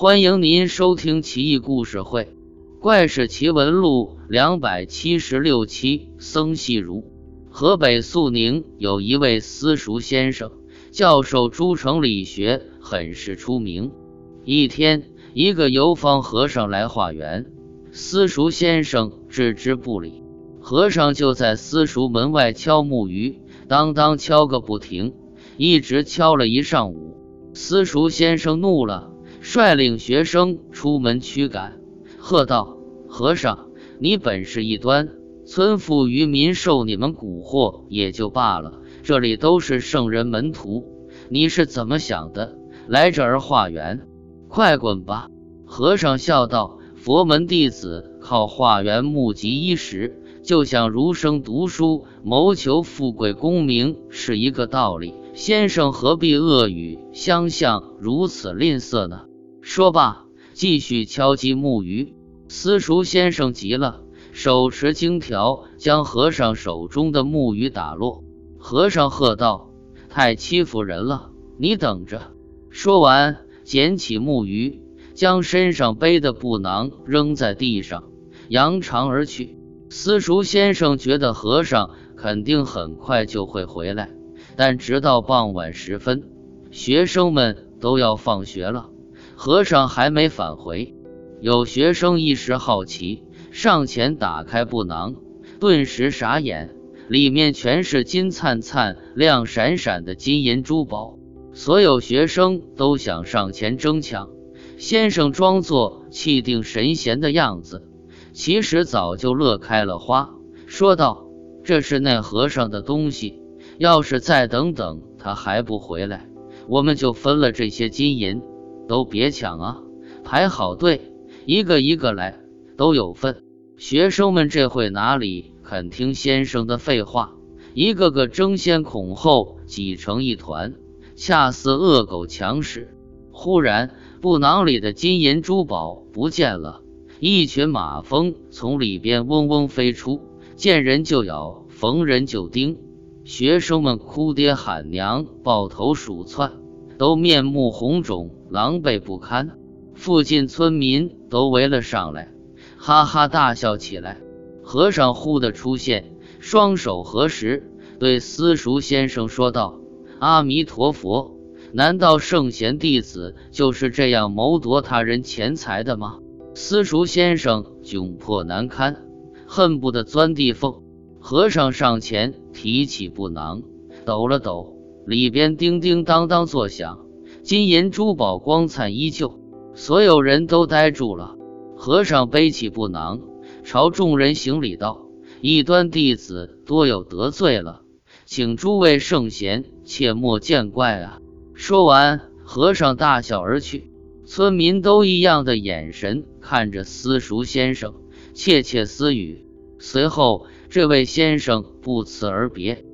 欢迎您收听《奇异故事会·怪事奇闻录》两百七十六期。僧细如，河北肃宁有一位私塾先生，教授诸城理学，很是出名。一天，一个游方和尚来化缘，私塾先生置之不理。和尚就在私塾门外敲木鱼，当当敲个不停，一直敲了一上午。私塾先生怒了。率领学生出门驱赶，喝道：“和尚，你本事一端，村妇渔民受你们蛊惑也就罢了，这里都是圣人门徒，你是怎么想的？来这儿化缘？快滚吧！”和尚笑道：“佛门弟子靠化缘募集衣食，就像儒生读书谋求富贵功名是一个道理。先生何必恶语相向，如此吝啬呢？”说罢，继续敲击木鱼。私塾先生急了，手持荆条将和尚手中的木鱼打落。和尚喝道：“太欺负人了！你等着！”说完，捡起木鱼，将身上背的布囊扔在地上，扬长而去。私塾先生觉得和尚肯定很快就会回来，但直到傍晚时分，学生们都要放学了。和尚还没返回，有学生一时好奇，上前打开布囊，顿时傻眼，里面全是金灿灿、亮闪闪的金银珠宝。所有学生都想上前争抢，先生装作气定神闲的样子，其实早就乐开了花，说道：“这是那和尚的东西，要是再等等他还不回来，我们就分了这些金银。”都别抢啊，排好队，一个一个来，都有份。学生们这会哪里肯听先生的废话，一个个争先恐后，挤成一团，恰似恶狗抢食。忽然，布囊里的金银珠宝不见了，一群马蜂从里边嗡嗡飞出，见人就咬，逢人就叮。学生们哭爹喊娘，抱头鼠窜。都面目红肿，狼狈不堪。附近村民都围了上来，哈哈大笑起来。和尚忽地出现，双手合十，对私塾先生说道：“阿弥陀佛，难道圣贤弟子就是这样谋夺他人钱财的吗？”私塾先生窘迫难堪，恨不得钻地缝。和尚上前提起布囊，抖了抖。里边叮叮当当作响，金银珠宝光灿依旧，所有人都呆住了。和尚背起布囊，朝众人行礼道：“异端弟子多有得罪了，请诸位圣贤切莫见怪啊！”说完，和尚大笑而去。村民都异样的眼神看着私塾先生，窃窃私语。随后，这位先生不辞而别。